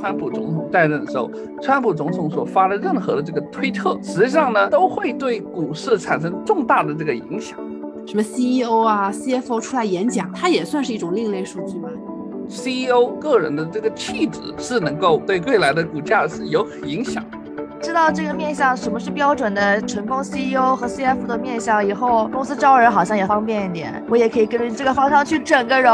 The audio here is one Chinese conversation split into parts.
川普总统在任的时候，川普总统所发的任何的这个推特，实际上呢，都会对股市产生重大的这个影响。什么 CEO 啊、CFO 出来演讲，它也算是一种另类数据吗？CEO 个人的这个气质是能够对未来的股价是有影响。知道这个面向什么是标准的成功 CEO 和 CFO 的面向以后，公司招人好像也方便一点，我也可以跟着这个方向去整个容。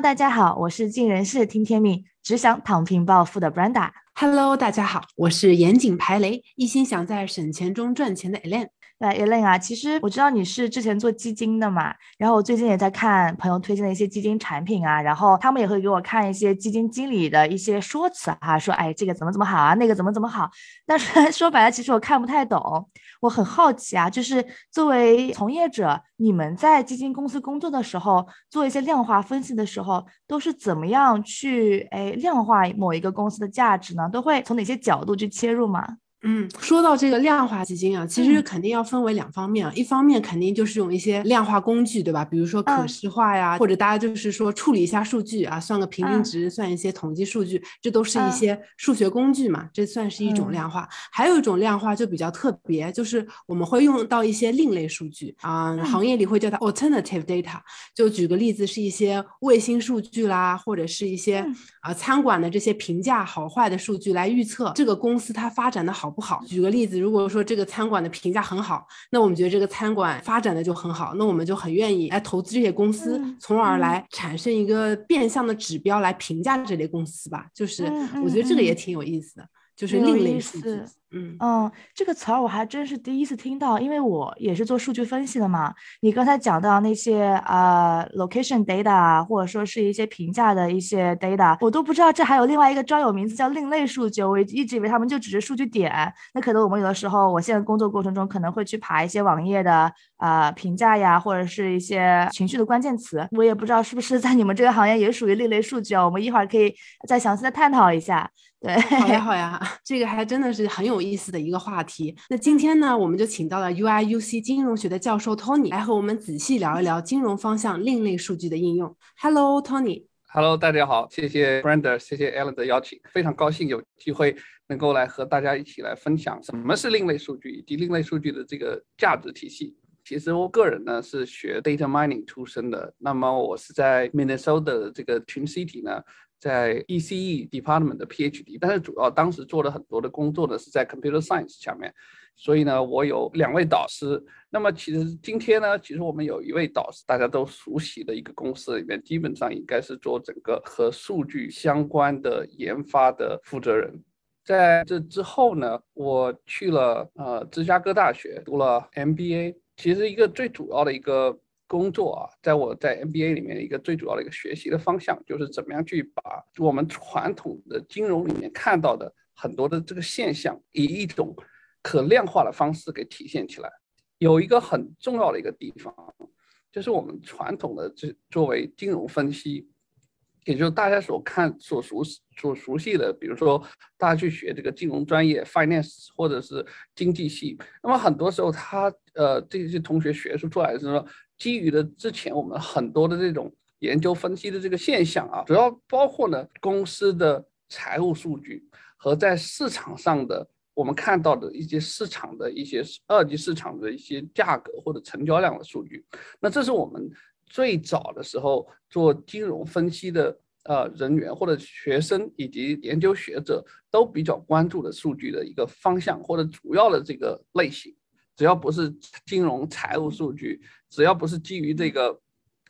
大家好，我是尽人事听天命，只想躺平暴富的 Brenda。Hello，大家好，我是严谨排雷，一心想在省钱中赚钱的 Alan。对，Elaine 啊，其实我知道你是之前做基金的嘛，然后我最近也在看朋友推荐的一些基金产品啊，然后他们也会给我看一些基金经理的一些说辞啊，说哎这个怎么怎么好啊，那个怎么怎么好，但是 说白了，其实我看不太懂。我很好奇啊，就是作为从业者，你们在基金公司工作的时候，做一些量化分析的时候，都是怎么样去哎量化某一个公司的价值呢？都会从哪些角度去切入吗？嗯，说到这个量化基金啊，其实肯定要分为两方面啊。一方面肯定就是用一些量化工具，对吧？比如说可视化呀，或者大家就是说处理一下数据啊，算个平均值，算一些统计数据，这都是一些数学工具嘛，这算是一种量化。还有一种量化就比较特别，就是我们会用到一些另类数据啊，行业里会叫它 alternative data。就举个例子，是一些卫星数据啦，或者是一些啊餐馆的这些评价好坏的数据来预测这个公司它发展的好。不好。举个例子，如果说这个餐馆的评价很好，那我们觉得这个餐馆发展的就很好，那我们就很愿意来投资这些公司，从而来产生一个变相的指标来评价这类公司吧。就是我觉得这个也挺有意思的，就是另类数据。嗯嗯，这个词儿我还真是第一次听到，因为我也是做数据分析的嘛。你刚才讲到那些啊，location data，或者说是一些评价的一些 data，我都不知道这还有另外一个专有名词叫另类数据。我一直以为他们就只是数据点。那可能我们有的时候，我现在工作过程中可能会去爬一些网页的啊评价呀，或者是一些情绪的关键词。我也不知道是不是在你们这个行业也属于另类数据啊？我们一会儿可以再详细的探讨一下。对，好呀好呀，这个还真的是很有有意思的一个话题。那今天呢，我们就请到了 UIUC 金融学的教授 Tony 来和我们仔细聊一聊金融方向另类数据的应用。Hello Tony。Hello，大家好，谢谢 Brenda，谢谢 Alan 的邀请，非常高兴有机会能够来和大家一起来分享什么是另类数据以及另类数据的这个价值体系。其实我个人呢是学 data mining 出身的，那么我是在 Minnesota 的这个 Twin City 呢。在 ECE department 的 PhD，但是主要当时做了很多的工作呢，是在 computer science 下面，所以呢，我有两位导师。那么其实今天呢，其实我们有一位导师，大家都熟悉的一个公司里面，基本上应该是做整个和数据相关的研发的负责人。在这之后呢，我去了呃芝加哥大学读了 MBA，其实一个最主要的一个。工作啊，在我在 MBA 里面一个最主要的一个学习的方向，就是怎么样去把我们传统的金融里面看到的很多的这个现象，以一种可量化的方式给体现起来。有一个很重要的一个地方，就是我们传统的这作为金融分析，也就是大家所看所熟所熟悉的，比如说大家去学这个金融专业 finance 或者是经济系，那么很多时候他呃这些同学学出出来是说。基于的之前我们很多的这种研究分析的这个现象啊，主要包括呢公司的财务数据和在市场上的我们看到的一些市场的一些二级市场的一些价格或者成交量的数据。那这是我们最早的时候做金融分析的呃人员或者学生以及研究学者都比较关注的数据的一个方向或者主要的这个类型。只要不是金融财务数据，只要不是基于这个，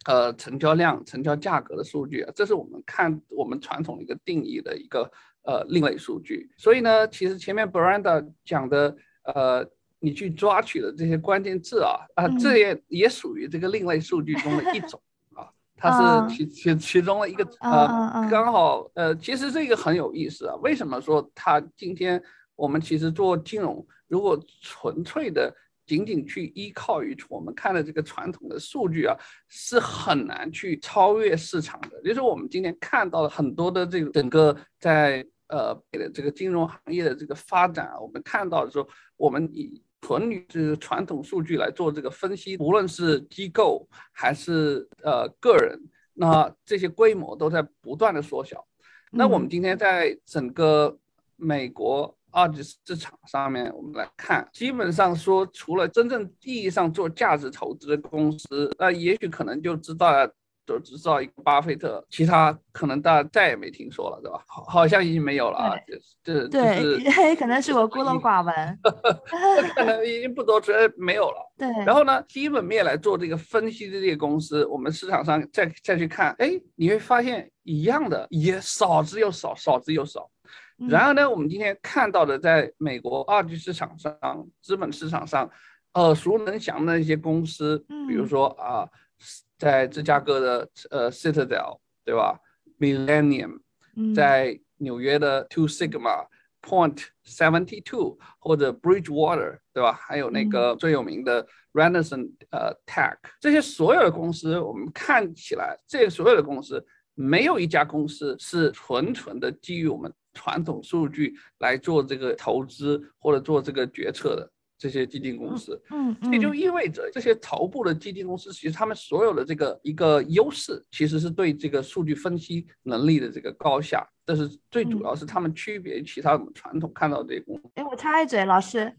呃，成交量、成交价格的数据啊，这是我们看我们传统的一个定义的一个呃另类数据。所以呢，其实前面 Brenda 讲的，呃，你去抓取的这些关键字啊，啊，这也也属于这个另类数据中的一种 啊，它是其其其中的一个呃，刚好呃，其实这个很有意思啊。为什么说它今天我们其实做金融？如果纯粹的仅仅去依靠于我们看的这个传统的数据啊，是很难去超越市场的。就是我们今天看到了很多的这个整个在呃的这个金融行业的这个发展，我们看到的时候，我们以纯于这个传统数据来做这个分析，无论是机构还是呃个人，那这些规模都在不断的缩小。那我们今天在整个美国二级市场上面，我们来看，基本上说，除了真正意义上做价值投资的公司，那也许可能就知道了。就知道一个巴菲特，其他可能大家再也没听说了，对吧？好，好像已经没有了啊。这这对，可能是我孤陋寡闻，可能已经不多说没有了。对。然后呢，基本面来做这个分析的这些公司，我们市场上再再去看，哎，你会发现一样的，也少之又少，少之又少。然而呢，我们今天看到的，在美国二级市场上、资本市场上耳熟能详的一些公司，比如说啊。在芝加哥的呃 Citadel 对吧？Millennium，在纽约的 Two Sigma Point Seventy Two 或者 Bridgewater 对吧？还有那个最有名的 Renaissance 呃 Tech，这些所有的公司，我们看起来，这所有的公司没有一家公司是纯纯的基于我们传统数据来做这个投资或者做这个决策的。这些基金公司，嗯，也就意味着这些头部的基金公司，其实他们所有的这个一个优势，其实是对这个数据分析能力的这个高下。但是最主要是他们区别于其他我们传统看到的这些公司。哎，我插一嘴，老师，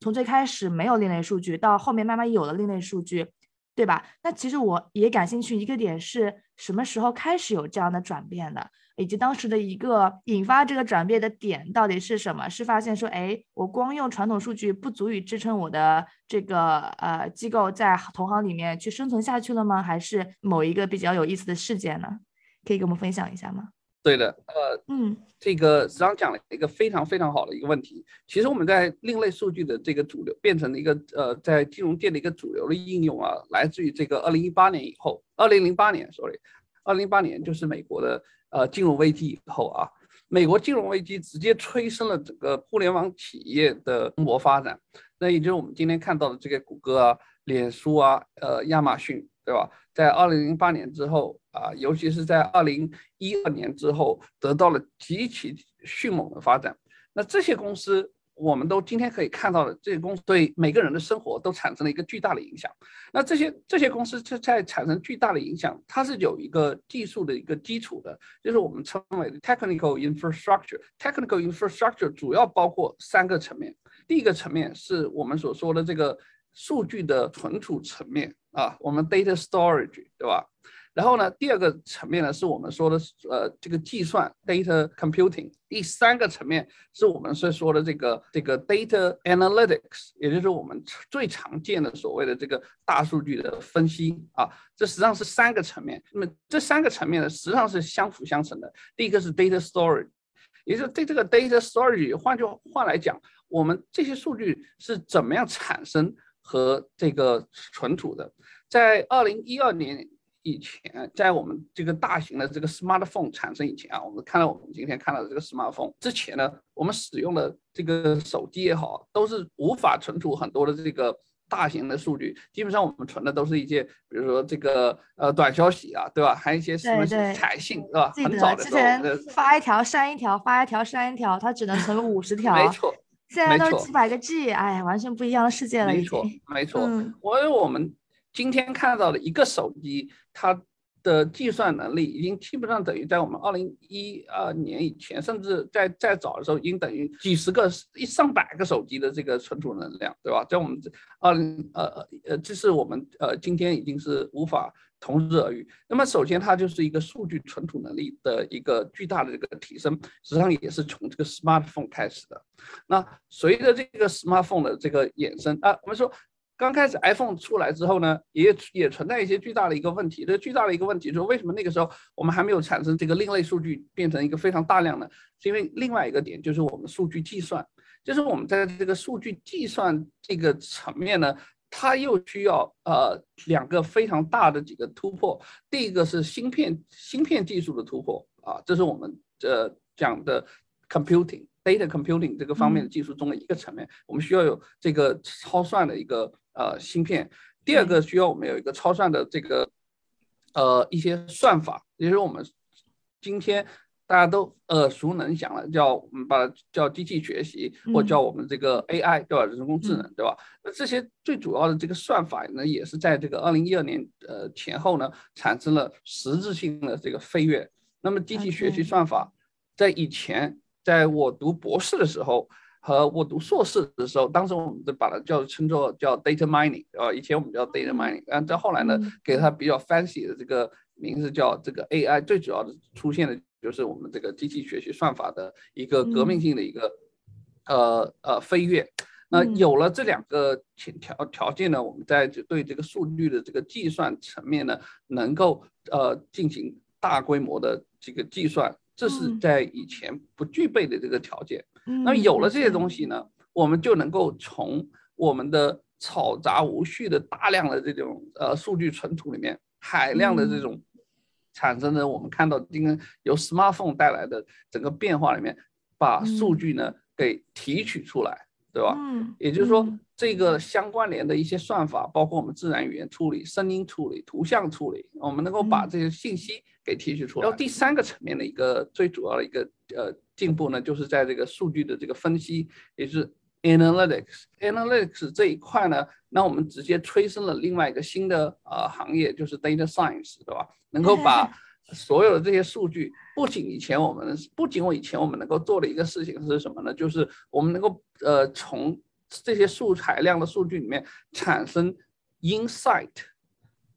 从最开始没有另类数据，到后面慢慢有了另类数据，对吧？那其实我也感兴趣，一个点是什么时候开始有这样的转变的？以及当时的一个引发这个转变的点到底是什么？是发现说，哎，我光用传统数据不足以支撑我的这个呃机构在同行里面去生存下去了吗？还是某一个比较有意思的事件呢？可以给我们分享一下吗？对的，呃，嗯，这个实际上讲了一个非常非常好的一个问题。其实我们在另类数据的这个主流变成了一个呃，在金融界的一个主流的应用啊，来自于这个二零一八年以后，二零零八年，sorry，二零零八年就是美国的。呃，金融危机以后啊，美国金融危机直接催生了整个互联网企业的蓬勃发展。那也就是我们今天看到的这个谷歌啊、脸书啊、呃亚马逊，对吧？在二零零八年之后啊，尤其是在二零一二年之后，得到了极其迅猛的发展。那这些公司。我们都今天可以看到的这些公司对每个人的生活都产生了一个巨大的影响。那这些这些公司在在产生巨大的影响，它是有一个技术的一个基础的，就是我们称为 technical infrastructure。technical infrastructure 主要包括三个层面。第一个层面是我们所说的这个数据的存储层面啊，我们 data storage，对吧？然后呢，第二个层面呢，是我们说的呃这个计算 data computing。第三个层面是我们所说的这个这个 data analytics，也就是我们最常见的所谓的这个大数据的分析啊。这实际上是三个层面。那么这三个层面呢，实际上是相辅相成的。第一个是 data storage，也就是对这个 data storage，换句话来讲，我们这些数据是怎么样产生和这个存储的？在二零一二年。以前在我们这个大型的这个 smartphone 产生以前啊，我们看到我们今天看到的这个 smartphone 之前呢，我们使用的这个手机也好，都是无法存储很多的这个大型的数据。基本上我们存的都是一些，比如说这个呃短消息啊，对吧？还有一些什么彩信，是吧？很早的时候，发一条删一条，发一条删一条，它只能存五十 条。没错，现在都几百个 G，哎，完全不一样的世界了。没错，没错。我我们。今天看到的一个手机，它的计算能力已经基本上等于在我们二零一二年以前，甚至在再早的时候，已经等于几十个、一上百个手机的这个存储能量，对吧？在我们这二零呃呃，这是我们呃今天已经是无法同日而语。那么首先，它就是一个数据存储能力的一个巨大的这个提升，实际上也是从这个 smartphone 开始的。那随着这个 smartphone 的这个衍生啊，我们说。刚开始 iPhone 出来之后呢，也也存在一些巨大的一个问题。这巨大的一个问题就是为什么那个时候我们还没有产生这个另类数据变成一个非常大量的？是因为另外一个点就是我们数据计算，就是我们在这个数据计算这个层面呢，它又需要呃两个非常大的几个突破。第一个是芯片芯片技术的突破啊，这是我们呃讲的 computing data computing 这个方面的技术中的一个层面，我们需要有这个超算的一个。呃，芯片。第二个需要我们有一个超算的这个，呃，一些算法，也就是我们今天。大家都耳熟能详了，叫我们把它叫机器学习，或叫我们这个 AI，对吧？人工智能，对吧？那这些最主要的这个算法呢，也是在这个二零一二年呃前后呢，产生了实质性的这个飞跃。那么机器学习算法在以前，在我读博士的时候和我读硕士的时候，当时我们都把它叫称作叫 data mining，啊，以前我们叫 data mining，然后在后来呢，给它比较 fancy 的这个名字叫这个 AI，最主要的出现的。就是我们这个机器学习算法的一个革命性的一个呃呃飞跃。那有了这两个条条件呢，我们在对这个数据的这个计算层面呢，能够呃进行大规模的这个计算，这是在以前不具备的这个条件。那么有了这些东西呢，我们就能够从我们的嘈杂无序的大量的这种呃数据存储里面，海量的这种。产生的我们看到今天由 smartphone 带来的整个变化里面，把数据呢给提取出来，对吧？嗯，也就是说，这个相关联的一些算法，包括我们自然语言处理、声音处理、图像处理，我们能够把这些信息给提取出来。然后第三个层面的一个最主要的一个呃进步呢，就是在这个数据的这个分析，也是 analytics。analytics 这一块呢，那我们直接催生了另外一个新的呃行业，就是 data science，对吧？能够 把所有的这些数据，不仅以前我们，不仅我以前我们能够做的一个事情是什么呢？就是我们能够呃从这些数材量的数据里面产生 insight，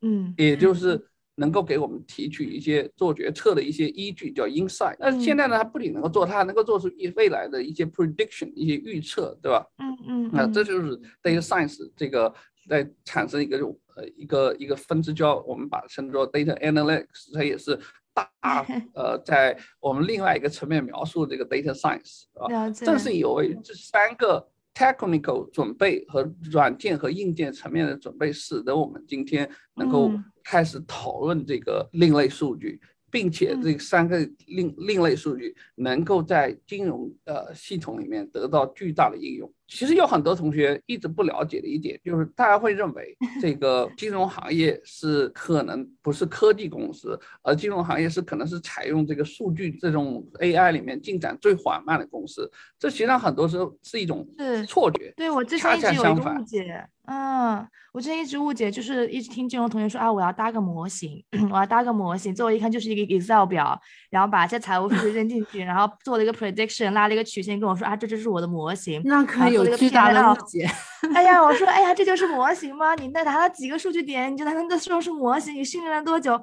嗯，也就是能够给我们提取一些做决策的一些依据，叫 insight。但是现在呢，它不仅能够做，它还能够做出一未来的一些 prediction，一些预测，对吧？嗯嗯，那这就是 data science 这个。在产生一个呃一个一个分支，叫我们把它称作 data analytics，它也是大 呃在我们另外一个层面描述这个 data science 啊，正是由于这三个 technical 准备和软件和硬件层面的准备，使得我们今天能够开始讨论这个另类数据。并且这三个另另类数据能够在金融呃系统里面得到巨大的应用。其实有很多同学一直不了解的一点，就是大家会认为 这个金融行业是可能不是科技公司，而金融行业是可能是采用这个数据这种 AI 里面进展最缓慢的公司。这实际上很多时候是一种错觉。对我之前一直有一个误解。嗯，我之前一直误解，就是一直听金融同学说啊，我要搭个模型，我要搭个模型，最后一看就是一个 Excel 表，然后把一些财务数据扔进去，然后做了一个 prediction，拉了一个曲线，跟我说啊，这就是我的模型。那可以有巨大的误解。哎呀，我说，哎呀，这就是模型吗？你那拿了几个数据点，你就能那说是模型？你训练了多久？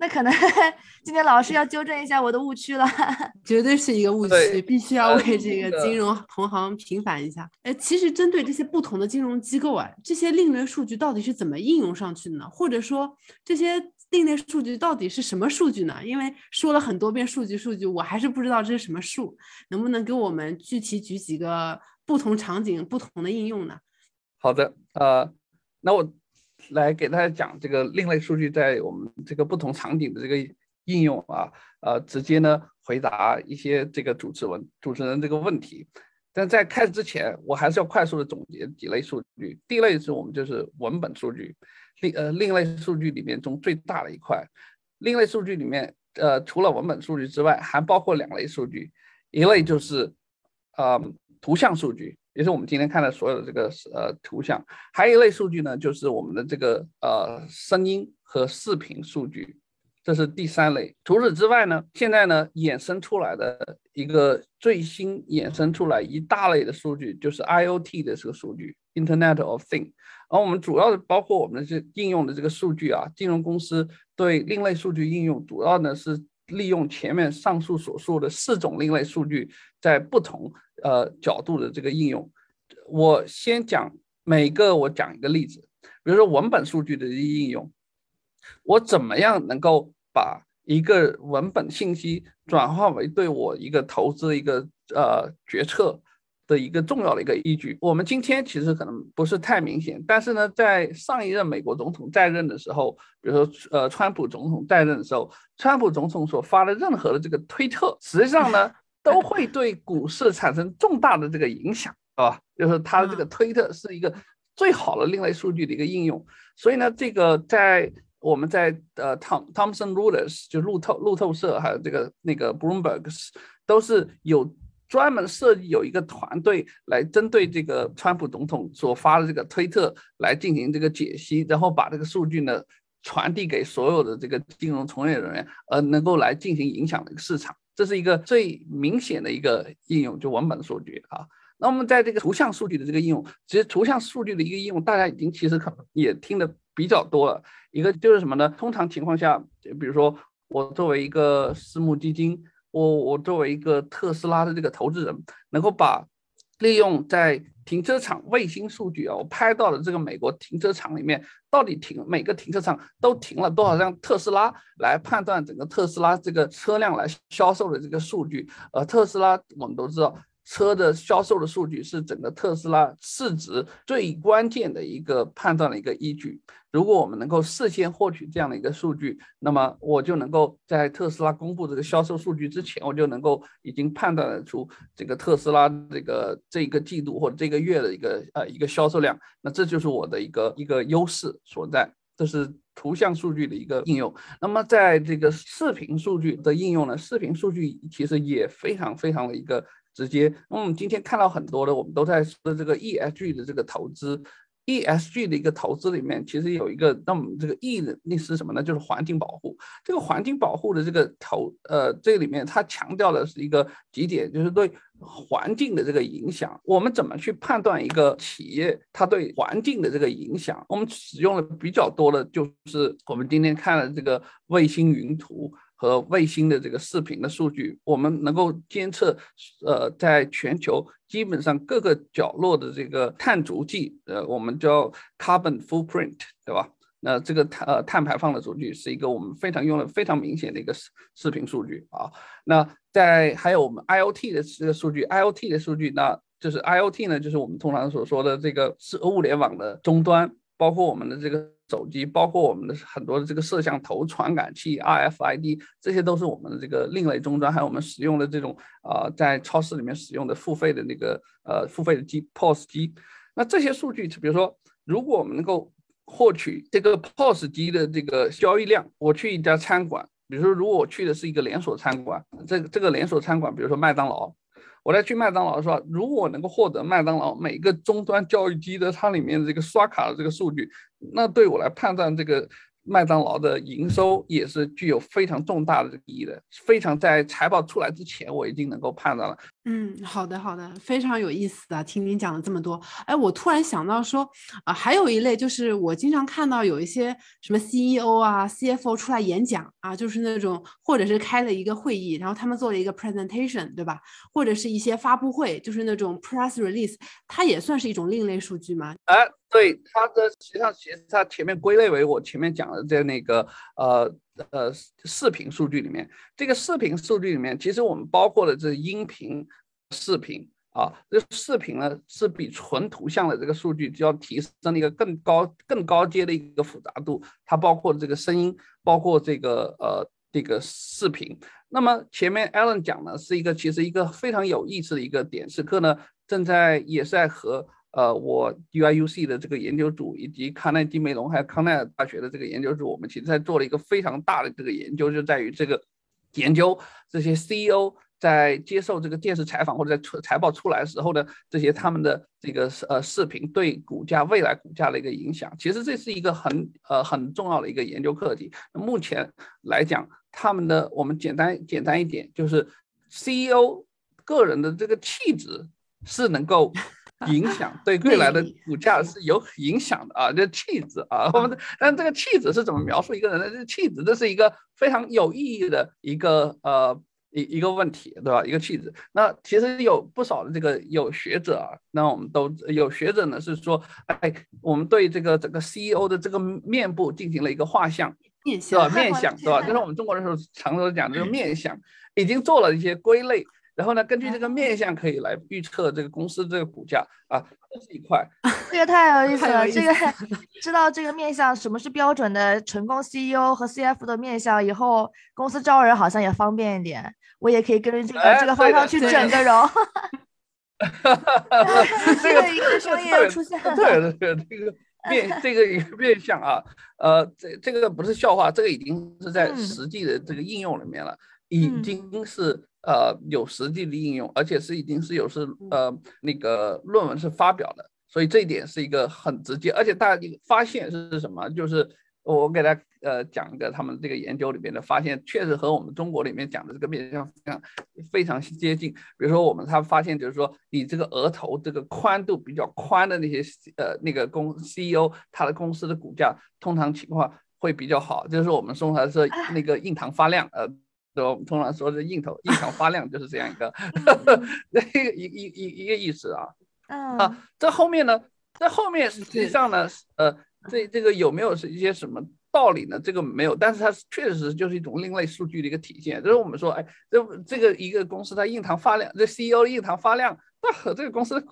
那可能 今天老师要纠正一下我的误区了，绝对是一个误区，必须要为这个金融同行平反一下。哎，其实针对这些不同的金融机构啊，这些另类数据到底是怎么应用上去的呢？或者说这些另类数据到底是什么数据呢？因为说了很多遍数据数据，我还是不知道这是什么数，能不能给我们具体举几个不同场景不同的应用呢？好的，呃，那我。来给大家讲这个另类数据在我们这个不同场景的这个应用啊，呃，直接呢回答一些这个主持人主持人这个问题。但在开始之前，我还是要快速的总结几类数据。第一类是我们就是文本数据，另呃另类数据里面中最大的一块。另类数据里面，呃，除了文本数据之外，还包括两类数据，一类就是呃图像数据。也是我们今天看的所有的这个呃图像，还有一类数据呢，就是我们的这个呃声音和视频数据，这是第三类。除此之外呢，现在呢衍生出来的一个最新衍生出来一大类的数据，就是 IOT 的这个数据，Internet of Thing。而我们主要的包括我们这应用的这个数据啊，金融公司对另类数据应用，主要呢是利用前面上述所述的四种另类数据，在不同。呃，角度的这个应用，我先讲每个，我讲一个例子。比如说文本数据的应用，我怎么样能够把一个文本信息转化为对我一个投资一个呃决策的一个重要的一个依据？我们今天其实可能不是太明显，但是呢，在上一任美国总统在任的时候，比如说呃，川普总统在任的时候，川普总统所发的任何的这个推特，实际上呢。都会对股市产生重大的这个影响，啊？就是它这个推特是一个最好的另类数据的一个应用。所以呢，这个在我们在呃汤 Thomson Reuters 就路透路透社，还有这个那个 Bloomberg 都是有专门设计有一个团队来针对这个川普总统所发的这个推特来进行这个解析，然后把这个数据呢传递给所有的这个金融从业人员，呃，能够来进行影响这个市场。这是一个最明显的一个应用，就文本数据啊。那我们在这个图像数据的这个应用，其实图像数据的一个应用，大家已经其实可也听得比较多了。一个就是什么呢？通常情况下，比如说我作为一个私募基金，我我作为一个特斯拉的这个投资人，能够把利用在停车场卫星数据啊，我拍到了这个美国停车场里面到底停每个停车场都停了多少辆特斯拉，来判断整个特斯拉这个车辆来销售的这个数据。呃，特斯拉我们都知道。车的销售的数据是整个特斯拉市值最关键的一个判断的一个依据。如果我们能够事先获取这样的一个数据，那么我就能够在特斯拉公布这个销售数据之前，我就能够已经判断得出这个特斯拉这个这个季度或者这个月的一个呃一个销售量。那这就是我的一个一个优势所在。这是图像数据的一个应用。那么在这个视频数据的应用呢？视频数据其实也非常非常的一个。直接，那我们今天看到很多的，我们都在说的这个 ESG 的这个投资，ESG 的一个投资里面，其实有一个，那我们这个 E 的那是什么呢？就是环境保护。这个环境保护的这个投，呃，这里面它强调的是一个几点，就是对环境的这个影响。我们怎么去判断一个企业它对环境的这个影响？我们使用的比较多的就是我们今天看的这个卫星云图。和卫星的这个视频的数据，我们能够监测，呃，在全球基本上各个角落的这个碳足迹，呃，我们叫 carbon footprint，对吧？那这个碳呃碳排放的数据是一个我们非常用的非常明显的一个视视频数据啊。那在还有我们 IOT 的这个数据，IOT 的数据，那就是 IOT 呢，就是我们通常所说的这个是物联网的终端，包括我们的这个。手机包括我们的很多的这个摄像头、传感器、RFID，这些都是我们的这个另类终端，还有我们使用的这种啊，在超市里面使用的付费的那个呃付费的机 POS 机。那这些数据，比如说，如果我们能够获取这个 POS 机的这个交易量，我去一家餐馆，比如说，如果我去的是一个连锁餐馆，这这个连锁餐馆，比如说麦当劳。我在去麦当劳的时候，如果能够获得麦当劳每个终端教育机的它里面的这个刷卡的这个数据，那对我来判断这个。麦当劳的营收也是具有非常重大的意义的，非常在财报出来之前，我已经能够判断了。嗯，好的，好的，非常有意思啊！听您讲了这么多，哎，我突然想到说，啊，还有一类就是我经常看到有一些什么 CEO 啊、CFO 出来演讲啊，就是那种或者是开了一个会议，然后他们做了一个 presentation，对吧？或者是一些发布会，就是那种 press release，它也算是一种另类数据吗？哎，对，它的实际上其实它前面归类为我前面讲的在那个呃呃视频数据里面，这个视频数据里面，其实我们包括了这音频、视频啊，这视频呢是比纯图像的这个数据就要提升了一个更高更高阶的一个复杂度，它包括这个声音，包括这个呃这个视频。那么前面 Alan 讲的是一个其实一个非常有意思的一个点，此刻呢正在也是在和。呃，我 UIUC 的这个研究组以及康奈基梅隆还有康奈尔大学的这个研究组，我们其实在做了一个非常大的这个研究，就在于这个研究这些 CEO 在接受这个电视采访或者在出财报出来时候的这些他们的这个呃视频对股价未来股价的一个影响。其实这是一个很呃很重要的一个研究课题。目前来讲，他们的我们简单简单一点，就是 CEO 个人的这个气质是能够。影响对未来的股价是有影响的啊，这气质啊，我们但这个气质是怎么描述一个人的？这气质，这是一个非常有意义的一个呃一一个问题，对吧？一个气质。那其实有不少的这个有学者啊，那我们都有学者呢，是说，哎，我们对这个整个 CEO 的这个面部进行了一个画像，是吧？面相，对吧？就是我们中国人时候常说讲这个面相，已经做了一些归类。然后呢，根据这个面相可以来预测这个公司这个股价啊，这是一块。这个太有意思了，这个知道这个面相什么是标准的成功 CEO 和 CF 的面相以后，公司招人好像也方便一点，我也可以跟着这个这个方向去整个容。哈哈哈哈哈！这个一个商业又出现了。对对对，这个面这个一个面相啊，呃，这这个不是笑话，这个已经是在实际的这个应用里面了，已经是呃有实际的应用，而且是已经是有是呃那个论文是发表的，所以这一点是一个很直接，而且大家发现是什么？就是我给大家呃讲一个他们这个研究里面的发现，确实和我们中国里面讲的这个面向非常非常接近。比如说我们他发现就是说，你这个额头这个宽度比较宽的那些呃那个公 CEO，他的公司的股价通常情况会比较好，就是我们说它是那个印堂发亮，呃，我们通常说是硬头印堂发亮，就是这样一个 那个一一一一个意思啊。啊，这后面呢，在后面实际上呢，呃。这这个有没有是一些什么道理呢？这个没有，但是它确实就是一种另类数据的一个体现。就是我们说，哎，这这个一个公司它印堂发亮，这 CEO 印堂发亮，那和这个公司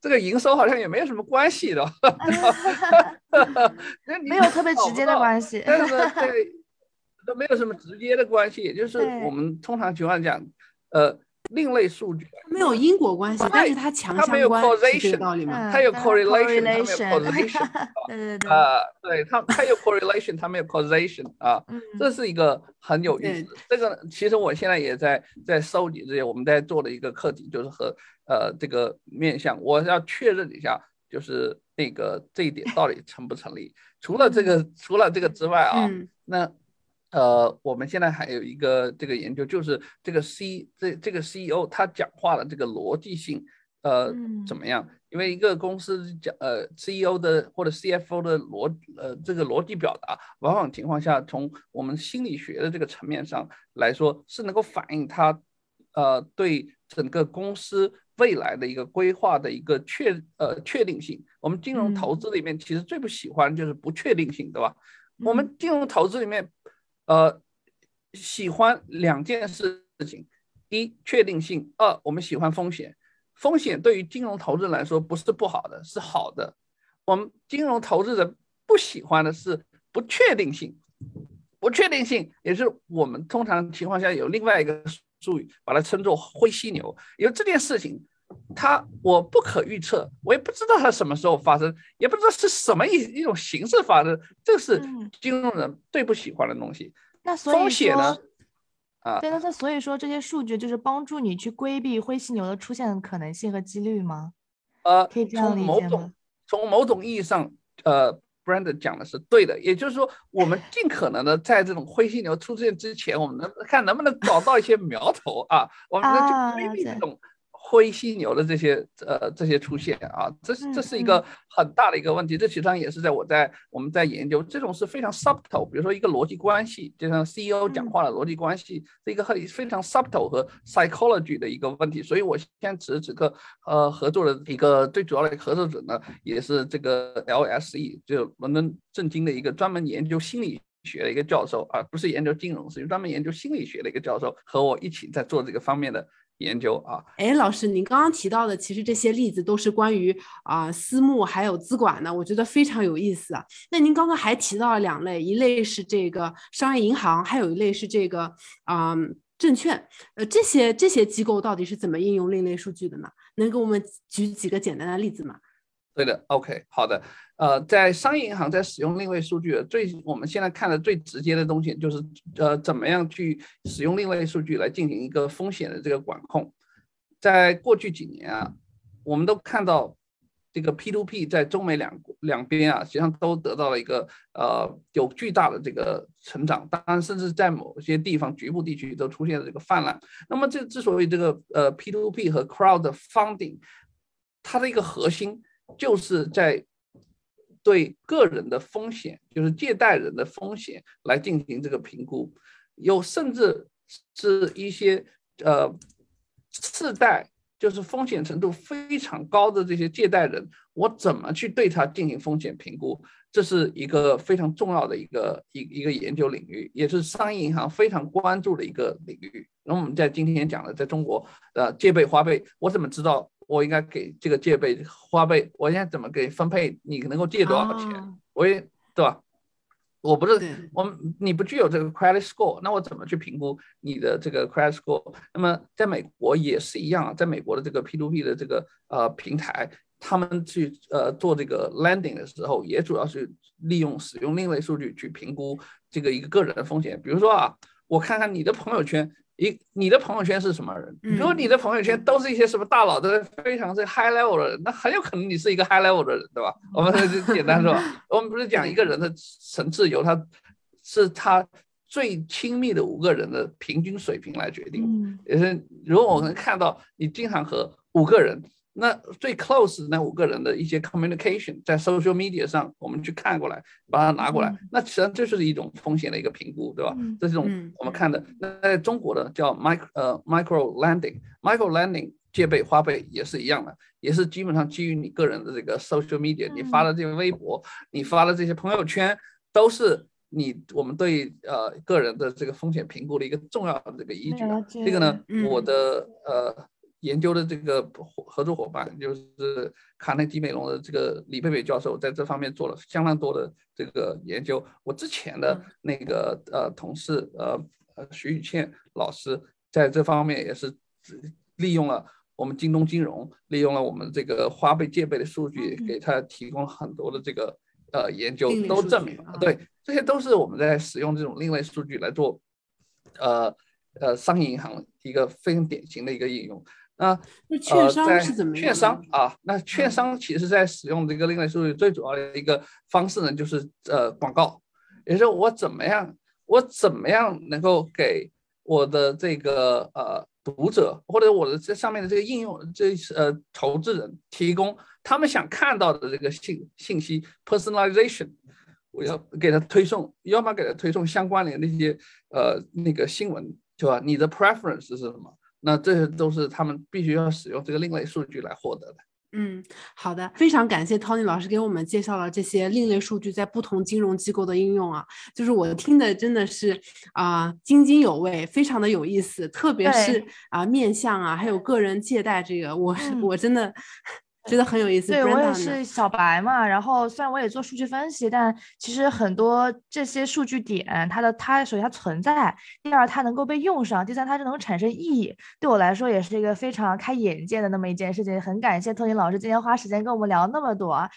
这个营收好像也没有什么关系的，没有特别直接的关系。但是对，都没有什么直接的关系，也就是我们通常情况讲，呃。另类数据没有因果关系，但是它强相关，是这个道理吗？它有 correlation，它没有 causation。对对对。啊，对它它有 correlation，它没有 causation 啊，这是一个很有意思。这个其实我现在也在在收集这些，我们在做的一个课题就是和呃这个面向，我要确认一下，就是那个这一点到底成不成立？除了这个除了这个之外啊，那。呃，我们现在还有一个这个研究，就是这个 C 这这个 CEO 他讲话的这个逻辑性，呃，怎么样？因为一个公司讲呃 CEO 的或者 CFO 的逻呃这个逻辑表达，往往情况下从我们心理学的这个层面上来说，是能够反映他呃对整个公司未来的一个规划的一个确呃确定性。我们金融投资里面其实最不喜欢就是不确定性，对吧？我们金融投资里面。呃，喜欢两件事情：一确定性，二我们喜欢风险。风险对于金融投资人来说不是不好的，是好的。我们金融投资人不喜欢的是不确定性。不确定性也是我们通常情况下有另外一个术语，把它称作灰犀牛。因为这件事情，它我不可预测，我也不知道它什么时候发生，也不知道是什么一一种形式发生，这是金融人最不喜欢的东西。那所以说，啊，对，那那所以说这些数据就是帮助你去规避灰犀牛的出现的可能性和几率吗？呃，可以这样理解吗？从某种意义上，呃，Brand 讲的是对的，也就是说，我们 尽可能的在这种灰犀牛出现之前，我们能看能不能找到一些苗头啊，我们能去规避这种。灰犀牛的这些呃这些出现啊，这是这是一个很大的一个问题。这实际上也是在我在我们在研究这种是非常 subtle，比如说一个逻辑关系，就像 CEO 讲话的逻辑关系，是一个很非常 subtle 和 psychology 的一个问题。所以我现在此时此刻呃合作的一个最主要的合作者呢，也是这个 LSE，就伦敦政经的一个专门研究心理学的一个教授啊，不是研究金融，是专门研究心理学的一个教授，和我一起在做这个方面的。研究啊，哎，老师，您刚刚提到的，其实这些例子都是关于啊私募还有资管的，我觉得非常有意思啊。那您刚刚还提到了两类，一类是这个商业银行，还有一类是这个啊证券。呃，这些这些机构到底是怎么应用另类数据的呢？能给我们举几个简单的例子吗？对的，OK，好的。呃，在商业银行在使用另类数据，最我们现在看的最直接的东西就是，呃，怎么样去使用另类数据来进行一个风险的这个管控。在过去几年啊，我们都看到这个 P2P 在中美两两边啊，实际上都得到了一个呃有巨大的这个成长，当然甚至在某些地方局部地区都出现了这个泛滥。那么这之所以这个呃 P2P 和 Crowd Funding，它的一个核心就是在。对个人的风险，就是借贷人的风险来进行这个评估，有甚至是一些呃次贷，就是风险程度非常高的这些借贷人，我怎么去对他进行风险评估？这是一个非常重要的一个一一个研究领域，也是商业银行非常关注的一个领域。那我们在今天讲的，在中国呃借呗花呗，我怎么知道？我应该给这个借呗花呗，我应该怎么给分配？你能够借多少钱？我也对吧？我不是我，你不具有这个 credit score，那我怎么去评估你的这个 credit score？那么在美国也是一样，在美国的这个 P2P 的这个呃平台，他们去呃做这个 landing 的时候，也主要是利用使用另类数据去评估这个一个个人的风险。比如说啊，我看看你的朋友圈，一你的朋友圈是什么人？如果你的朋友圈都是一些什么大佬的，非常是 high level 的人，那很有可能你是一个 high level 的人，对吧？我们简单说，我们不是讲一个人的层次由他是他。最亲密的五个人的平均水平来决定，也是如果我能看到你经常和五个人，那最 close 那五个人的一些 communication 在 social media 上，我们去看过来，把它拿过来，那实际上这就是一种风险的一个评估，对吧？这是一种我们看的。那在中国的叫 micro 呃 micro landing，micro landing 借备花呗也是一样的，也是基本上基于你个人的这个 social media，你发的这个微博，你发的这些朋友圈都是。你我们对呃个人的这个风险评估的一个重要的这个依据，这个呢，我的呃研究的这个合作伙伴就是卡内基梅隆的这个李贝贝教授，在这方面做了相当多的这个研究。我之前的那个呃同事呃呃徐宇倩老师在这方面也是利用了我们京东金融，利用了我们这个花呗借呗的数据，给他提供很多的这个。呃，研究都证明了，对，这些都是我们在使用这种另类数据来做，呃呃，商业银行一个非常典型的一个应用。那券商是怎么？券商啊，那券商其实在使用这个另类数据最主要的一个方式呢，就是呃广告，也就是我怎么样，我怎么样能够给我的这个呃读者或者我的这上面的这个应用这呃投资人提供。他们想看到的这个信信息 personalization，我要给他推送，要么给他推送相关联的一些呃那个新闻，对吧？你的 preference 是什么？那这些都是他们必须要使用这个另类数据来获得的。嗯，好的，非常感谢 Tony 老师给我们介绍了这些另类数据在不同金融机构的应用啊，就是我听的真的是啊津津有味，非常的有意思，特别是啊面向啊还有个人借贷这个，我是我真的。觉得很有意思。对我也是小白嘛，然后虽然我也做数据分析，但其实很多这些数据点，它的它首先它存在，第二它能够被用上，第三它就能产生意义。对我来说也是一个非常开眼界的那么一件事情。很感谢特林老师今天花时间跟我们聊那么多。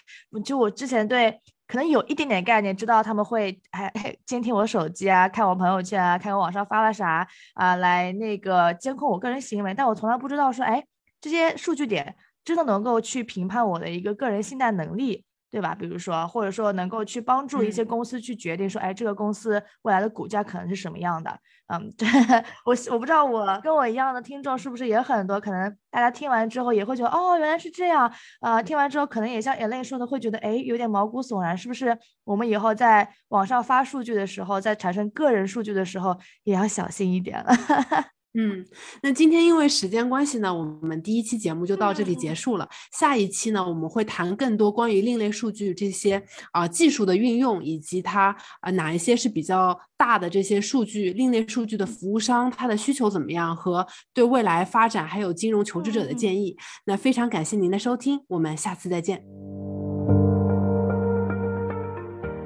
就我之前对可能有一点点概念，知道他们会还 监听我手机啊，看我朋友圈啊，看我网上发了啥啊，来那个监控我个人行为，但我从来不知道说，哎，这些数据点。真的能够去评判我的一个个人信贷能力，对吧？比如说，或者说能够去帮助一些公司去决定说，哎，这个公司未来的股价可能是什么样的？嗯，对 我我不知道我跟我一样的听众是不是也很多？可能大家听完之后也会觉得，哦，原来是这样啊！听完之后可能也像 Elaine 说的，会觉得，哎，有点毛骨悚然，是不是？我们以后在网上发数据的时候，在产生个人数据的时候，也要小心一点了。嗯，那今天因为时间关系呢，我们第一期节目就到这里结束了。下一期呢，我们会谈更多关于另类数据这些啊技术的运用，以及它啊哪一些是比较大的这些数据另类数据的服务商，它的需求怎么样，和对未来发展还有金融求职者的建议。那非常感谢您的收听，我们下次再见。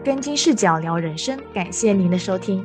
跟金视角聊人生，感谢您的收听。